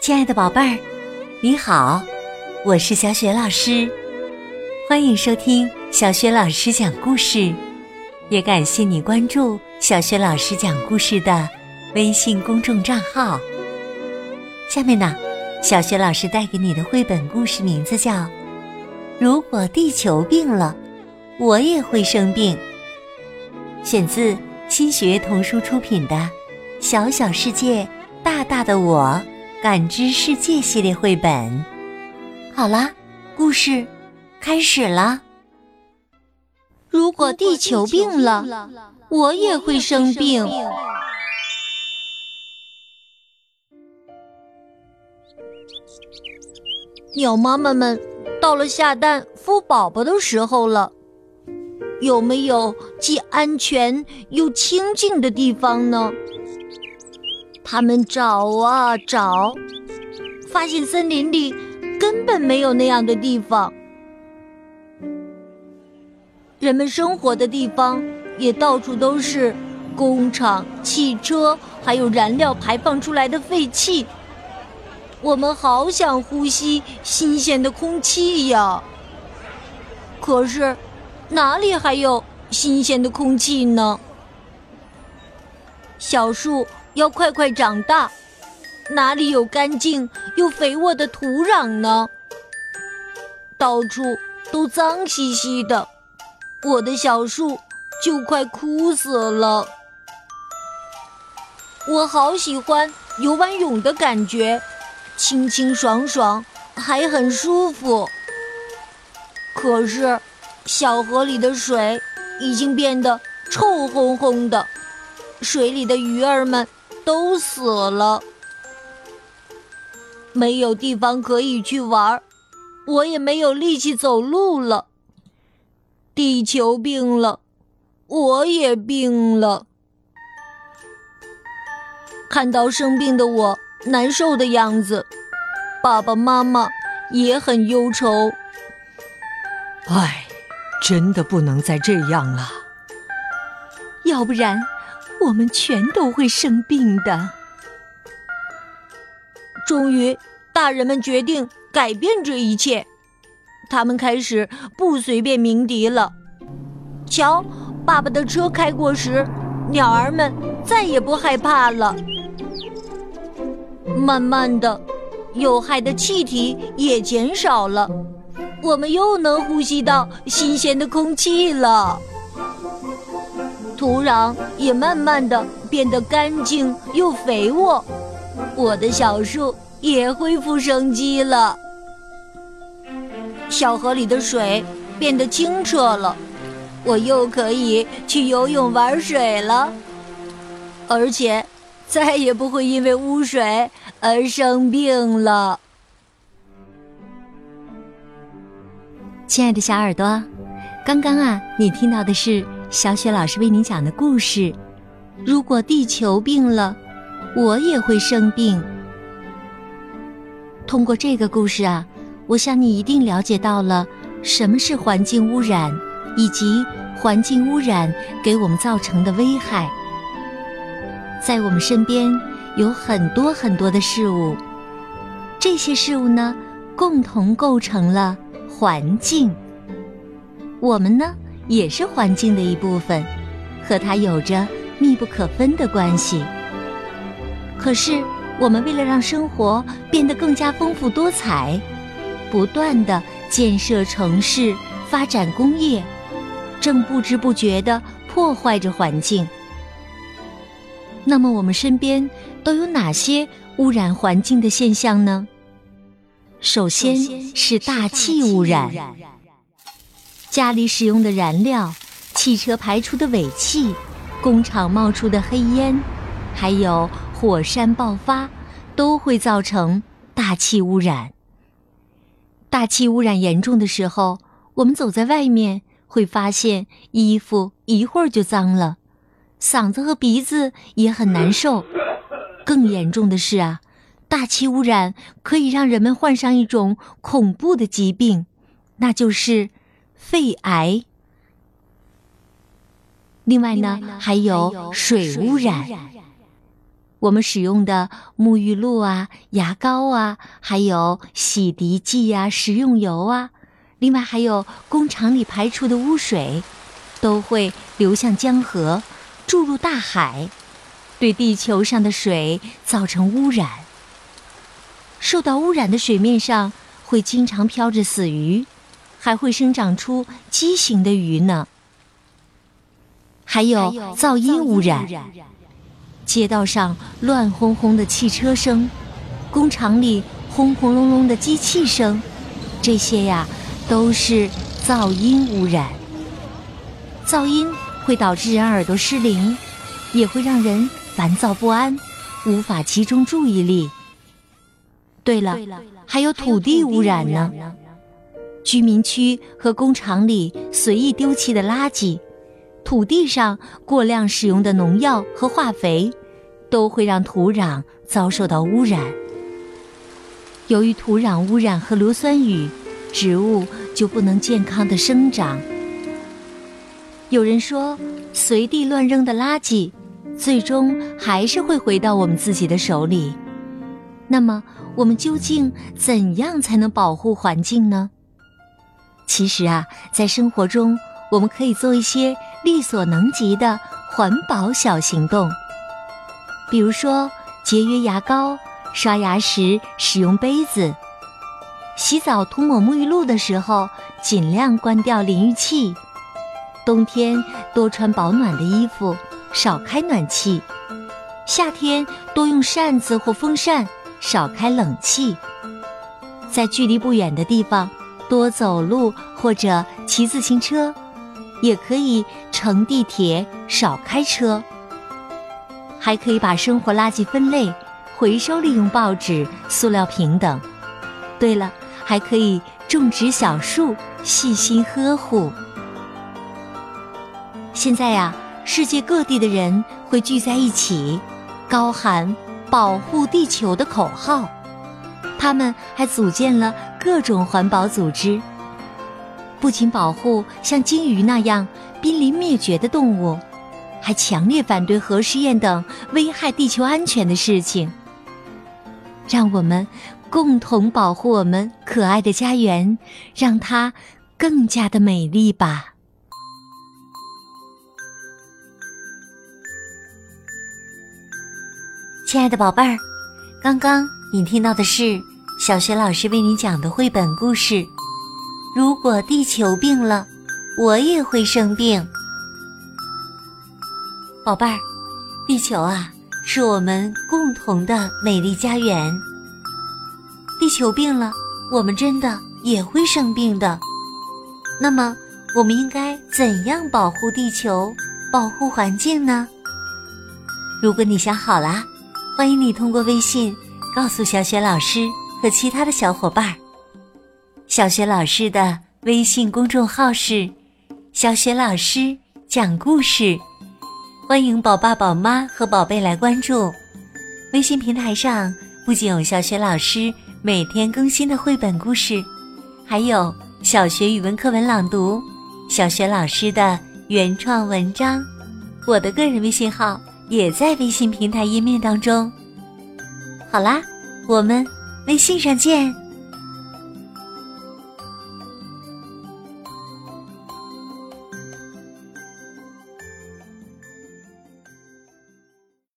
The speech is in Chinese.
亲爱的宝贝儿，你好，我是小雪老师，欢迎收听小雪老师讲故事，也感谢你关注小雪老师讲故事的微信公众账号。下面呢，小雪老师带给你的绘本故事名字叫《如果地球病了，我也会生病》，选自新学童书出品的《小小世界，大大的我》。感知世界系列绘本，好啦，故事开始了。如果地球病了，我也会生病。鸟妈妈们到了下蛋孵宝宝的时候了，有没有既安全又清静的地方呢？他们找啊找，发现森林里根本没有那样的地方。人们生活的地方也到处都是工厂、汽车，还有燃料排放出来的废气。我们好想呼吸新鲜的空气呀！可是哪里还有新鲜的空气呢？小树。要快快长大，哪里有干净又肥沃的土壤呢？到处都脏兮兮的，我的小树就快枯死了。我好喜欢游完泳的感觉，清清爽爽，还很舒服。可是，小河里的水已经变得臭烘烘的，水里的鱼儿们。都死了，没有地方可以去玩我也没有力气走路了。地球病了，我也病了。看到生病的我难受的样子，爸爸妈妈也很忧愁。唉，真的不能再这样了，要不然。我们全都会生病的。终于，大人们决定改变这一切。他们开始不随便鸣笛了。瞧，爸爸的车开过时，鸟儿们再也不害怕了。慢慢的，有害的气体也减少了，我们又能呼吸到新鲜的空气了。土壤也慢慢的变得干净又肥沃，我的小树也恢复生机了。小河里的水变得清澈了，我又可以去游泳玩水了，而且再也不会因为污水而生病了。亲爱的小耳朵，刚刚啊，你听到的是。小雪老师为您讲的故事：如果地球病了，我也会生病。通过这个故事啊，我想你一定了解到了什么是环境污染，以及环境污染给我们造成的危害。在我们身边有很多很多的事物，这些事物呢，共同构成了环境。我们呢？也是环境的一部分，和它有着密不可分的关系。可是，我们为了让生活变得更加丰富多彩，不断的建设城市、发展工业，正不知不觉的破坏着环境。那么，我们身边都有哪些污染环境的现象呢？首先是大气污染。家里使用的燃料、汽车排出的尾气、工厂冒出的黑烟，还有火山爆发，都会造成大气污染。大气污染严重的时候，我们走在外面会发现衣服一会儿就脏了，嗓子和鼻子也很难受。更严重的是啊，大气污染可以让人们患上一种恐怖的疾病，那就是。肺癌。另外呢，还有水污染。我们使用的沐浴露啊、牙膏啊，还有洗涤剂啊、食用油啊，另外还有工厂里排出的污水，都会流向江河，注入大海，对地球上的水造成污染。受到污染的水面上会经常飘着死鱼，还会生长出畸形的鱼呢。还有噪音污染。街道上乱哄哄的汽车声，工厂里轰轰隆隆的机器声，这些呀都是噪音污染。噪音会导致人耳朵失灵，也会让人烦躁不安，无法集中注意力。对了，还有土地污染呢。居民区和工厂里随意丢弃的垃圾，土地上过量使用的农药和化肥。都会让土壤遭受到污染。由于土壤污染和硫酸雨，植物就不能健康的生长。有人说，随地乱扔的垃圾，最终还是会回到我们自己的手里。那么，我们究竟怎样才能保护环境呢？其实啊，在生活中，我们可以做一些力所能及的环保小行动。比如说，节约牙膏，刷牙时使用杯子，洗澡涂抹沐浴露的时候尽量关掉淋浴器，冬天多穿保暖的衣服，少开暖气，夏天多用扇子或风扇，少开冷气，在距离不远的地方多走路或者骑自行车，也可以乘地铁，少开车。还可以把生活垃圾分类，回收利用报纸、塑料瓶等。对了，还可以种植小树，细心呵护。现在呀，世界各地的人会聚在一起，高喊“保护地球”的口号。他们还组建了各种环保组织，不仅保护像鲸鱼那样濒临灭绝的动物。还强烈反对核试验等危害地球安全的事情。让我们共同保护我们可爱的家园，让它更加的美丽吧。亲爱的宝贝儿，刚刚你听到的是小学老师为你讲的绘本故事。如果地球病了，我也会生病。宝贝儿，地球啊，是我们共同的美丽家园。地球病了，我们真的也会生病的。那么，我们应该怎样保护地球、保护环境呢？如果你想好了，欢迎你通过微信告诉小雪老师和其他的小伙伴。小雪老师的微信公众号是“小雪老师讲故事”。欢迎宝爸宝妈和宝贝来关注，微信平台上不仅有小学老师每天更新的绘本故事，还有小学语文课文朗读、小学老师的原创文章。我的个人微信号也在微信平台页面当中。好啦，我们微信上见。